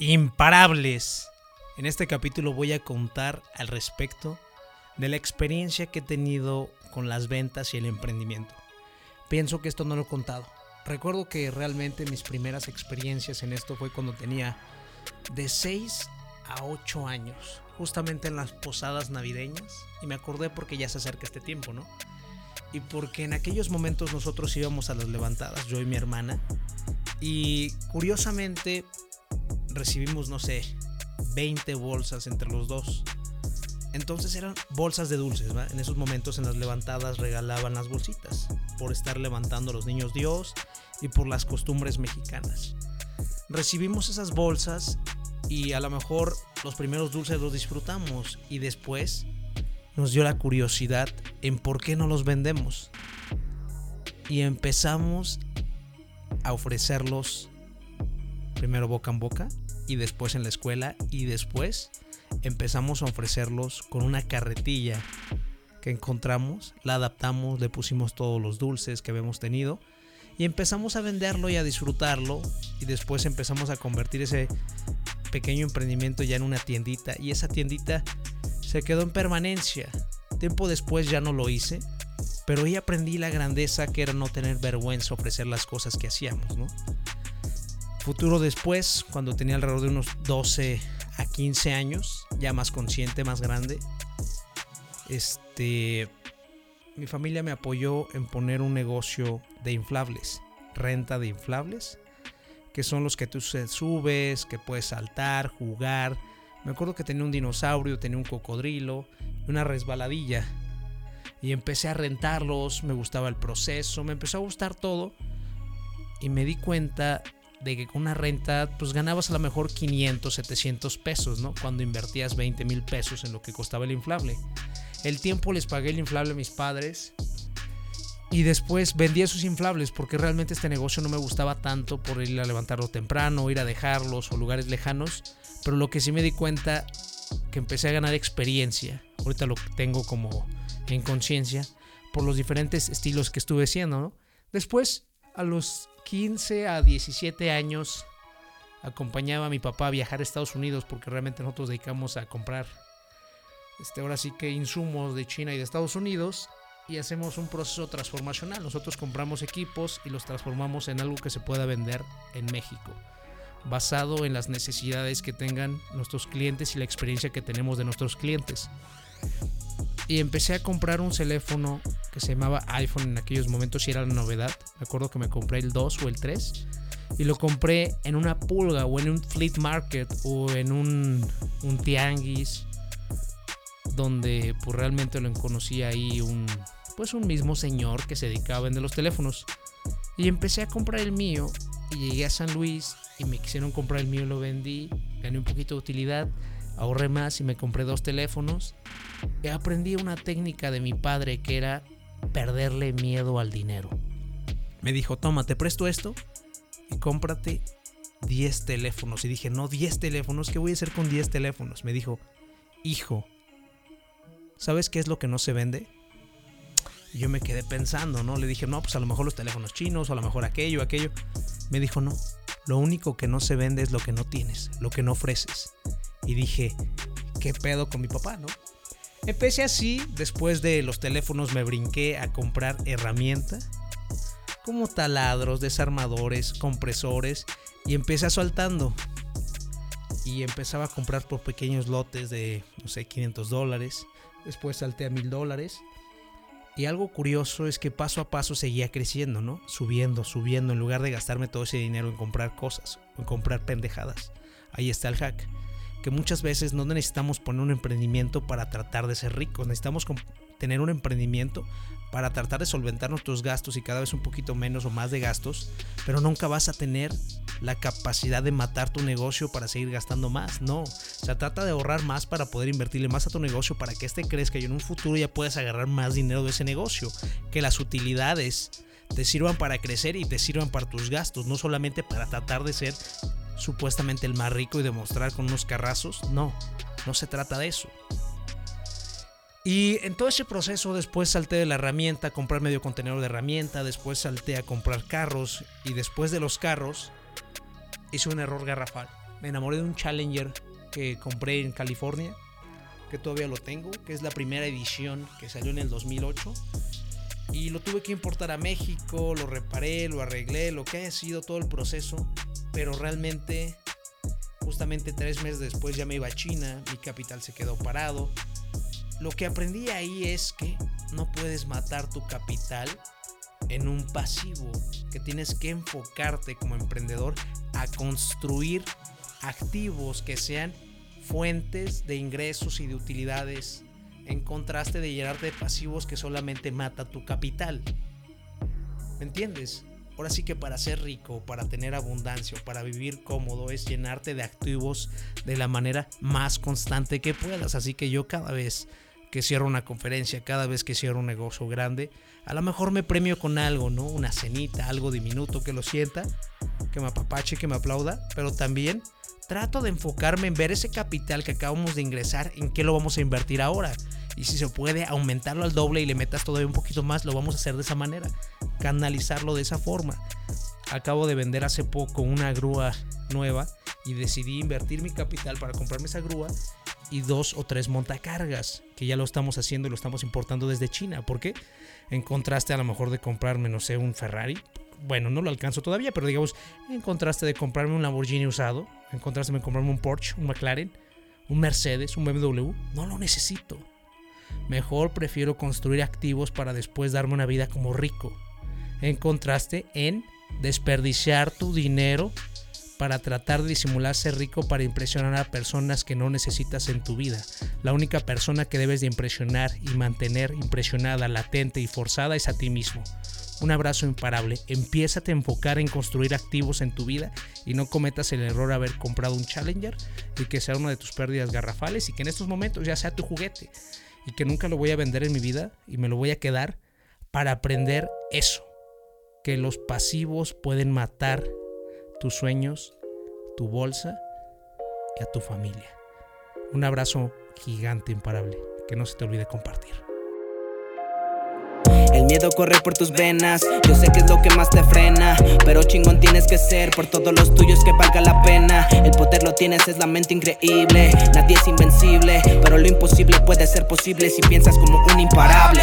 imparables. En este capítulo voy a contar al respecto de la experiencia que he tenido con las ventas y el emprendimiento. Pienso que esto no lo he contado. Recuerdo que realmente mis primeras experiencias en esto fue cuando tenía de 6 a 8 años, justamente en las posadas navideñas, y me acordé porque ya se acerca este tiempo, ¿no? Y porque en aquellos momentos nosotros íbamos a las levantadas, yo y mi hermana, y curiosamente recibimos, no sé, 20 bolsas entre los dos. Entonces eran bolsas de dulces, ¿va? En esos momentos en las levantadas regalaban las bolsitas por estar levantando los niños Dios y por las costumbres mexicanas. Recibimos esas bolsas y a lo mejor los primeros dulces los disfrutamos y después nos dio la curiosidad en por qué no los vendemos. Y empezamos a ofrecerlos primero boca en boca y después en la escuela y después empezamos a ofrecerlos con una carretilla que encontramos, la adaptamos, le pusimos todos los dulces que habíamos tenido y empezamos a venderlo y a disfrutarlo y después empezamos a convertir ese pequeño emprendimiento ya en una tiendita y esa tiendita se quedó en permanencia. Tiempo después ya no lo hice, pero ahí aprendí la grandeza que era no tener vergüenza ofrecer las cosas que hacíamos, ¿no? Futuro después, cuando tenía alrededor de unos 12 a 15 años, ya más consciente, más grande, este, mi familia me apoyó en poner un negocio de inflables, renta de inflables, que son los que tú subes, que puedes saltar, jugar. Me acuerdo que tenía un dinosaurio, tenía un cocodrilo, una resbaladilla. Y empecé a rentarlos, me gustaba el proceso, me empezó a gustar todo. Y me di cuenta de que con una renta pues ganabas a lo mejor 500, 700 pesos, ¿no? Cuando invertías 20 mil pesos en lo que costaba el inflable. El tiempo les pagué el inflable a mis padres y después vendí esos inflables porque realmente este negocio no me gustaba tanto por ir a levantarlo temprano, ir a dejarlos o lugares lejanos. Pero lo que sí me di cuenta que empecé a ganar experiencia, ahorita lo tengo como en conciencia, por los diferentes estilos que estuve haciendo, ¿no? Después, a los 15 a 17 años, acompañaba a mi papá a viajar a Estados Unidos porque realmente nosotros dedicamos a comprar, este, ahora sí que insumos de China y de Estados Unidos y hacemos un proceso transformacional. Nosotros compramos equipos y los transformamos en algo que se pueda vender en México, basado en las necesidades que tengan nuestros clientes y la experiencia que tenemos de nuestros clientes. Y empecé a comprar un teléfono que se llamaba iPhone en aquellos momentos y era la novedad. Me acuerdo que me compré el 2 o el 3 y lo compré en una pulga o en un fleet market o en un, un tianguis donde pues realmente lo conocí ahí un pues un mismo señor que se dedicaba a vender los teléfonos. Y empecé a comprar el mío y llegué a San Luis y me quisieron comprar el mío, lo vendí, gané un poquito de utilidad, ahorré más y me compré dos teléfonos. Y aprendí una técnica de mi padre que era perderle miedo al dinero. Me dijo, toma, te presto esto y cómprate 10 teléfonos. Y dije, no, 10 teléfonos, ¿qué voy a hacer con 10 teléfonos? Me dijo, hijo, ¿sabes qué es lo que no se vende? Y yo me quedé pensando, ¿no? Le dije, no, pues a lo mejor los teléfonos chinos, a lo mejor aquello, aquello. Me dijo, no, lo único que no se vende es lo que no tienes, lo que no ofreces. Y dije, ¿qué pedo con mi papá, no? Empecé así, después de los teléfonos me brinqué a comprar herramientas como taladros, desarmadores, compresores y empecé a soltando. Y empezaba a comprar por pequeños lotes de, no sé, 500 dólares. Después salté a 1000 dólares. Y algo curioso es que paso a paso seguía creciendo, ¿no? Subiendo, subiendo, en lugar de gastarme todo ese dinero en comprar cosas, en comprar pendejadas. Ahí está el hack. Que muchas veces no necesitamos poner un emprendimiento para tratar de ser ricos, necesitamos tener un emprendimiento para tratar de solventar nuestros gastos y cada vez un poquito menos o más de gastos, pero nunca vas a tener la capacidad de matar tu negocio para seguir gastando más. No, se trata de ahorrar más para poder invertirle más a tu negocio para que este crezca y en un futuro ya puedas agarrar más dinero de ese negocio. Que las utilidades te sirvan para crecer y te sirvan para tus gastos, no solamente para tratar de ser supuestamente el más rico y demostrar con unos carrazos. No, no se trata de eso. Y en todo ese proceso después salté de la herramienta a comprar medio contenedor de herramienta, después salté a comprar carros y después de los carros hice un error garrafal. me enamoré de un Challenger que compré en California, que todavía lo tengo, que es la primera edición que salió en el 2008. Y lo tuve que importar a México, lo reparé, lo arreglé, lo que haya sido todo el proceso. Pero realmente, justamente tres meses después ya me iba a China, mi capital se quedó parado. Lo que aprendí ahí es que no puedes matar tu capital en un pasivo, que tienes que enfocarte como emprendedor a construir activos que sean fuentes de ingresos y de utilidades en contraste de llenarte de pasivos que solamente mata tu capital. ¿Me entiendes? Ahora sí que para ser rico, para tener abundancia para vivir cómodo es llenarte de activos de la manera más constante que puedas. Así que yo cada vez que cierro una conferencia, cada vez que cierro un negocio grande, a lo mejor me premio con algo, ¿no? Una cenita, algo diminuto que lo sienta, que me apapache, que me aplauda, pero también trato de enfocarme en ver ese capital que acabamos de ingresar, en qué lo vamos a invertir ahora. Y si se puede aumentarlo al doble y le metas todavía un poquito más, lo vamos a hacer de esa manera. Canalizarlo de esa forma. Acabo de vender hace poco una grúa nueva y decidí invertir mi capital para comprarme esa grúa y dos o tres montacargas, que ya lo estamos haciendo y lo estamos importando desde China. ¿Por qué? En contraste a lo mejor de comprarme, no sé, un Ferrari, bueno, no lo alcanzo todavía, pero digamos, en contraste de comprarme un Lamborghini usado, en contraste de comprarme un Porsche, un McLaren, un Mercedes, un BMW, no lo necesito. Mejor prefiero construir activos para después darme una vida como rico. En contraste en desperdiciar tu dinero para tratar de disimular ser rico para impresionar a personas que no necesitas en tu vida. La única persona que debes de impresionar y mantener impresionada, latente y forzada es a ti mismo un abrazo imparable. Empieza a enfocar en construir activos en tu vida y no cometas el error de haber comprado un Challenger y que sea una de tus pérdidas garrafales y que en estos momentos ya sea tu juguete y que nunca lo voy a vender en mi vida y me lo voy a quedar para aprender eso, que los pasivos pueden matar tus sueños, tu bolsa y a tu familia. Un abrazo gigante imparable, que no se te olvide compartir. El miedo corre por tus venas, yo sé que es lo que más te frena. Pero chingón tienes que ser por todos los tuyos que valga la pena. El poder lo tienes, es la mente increíble. Nadie es invencible, pero lo imposible puede ser posible si piensas como un imparable.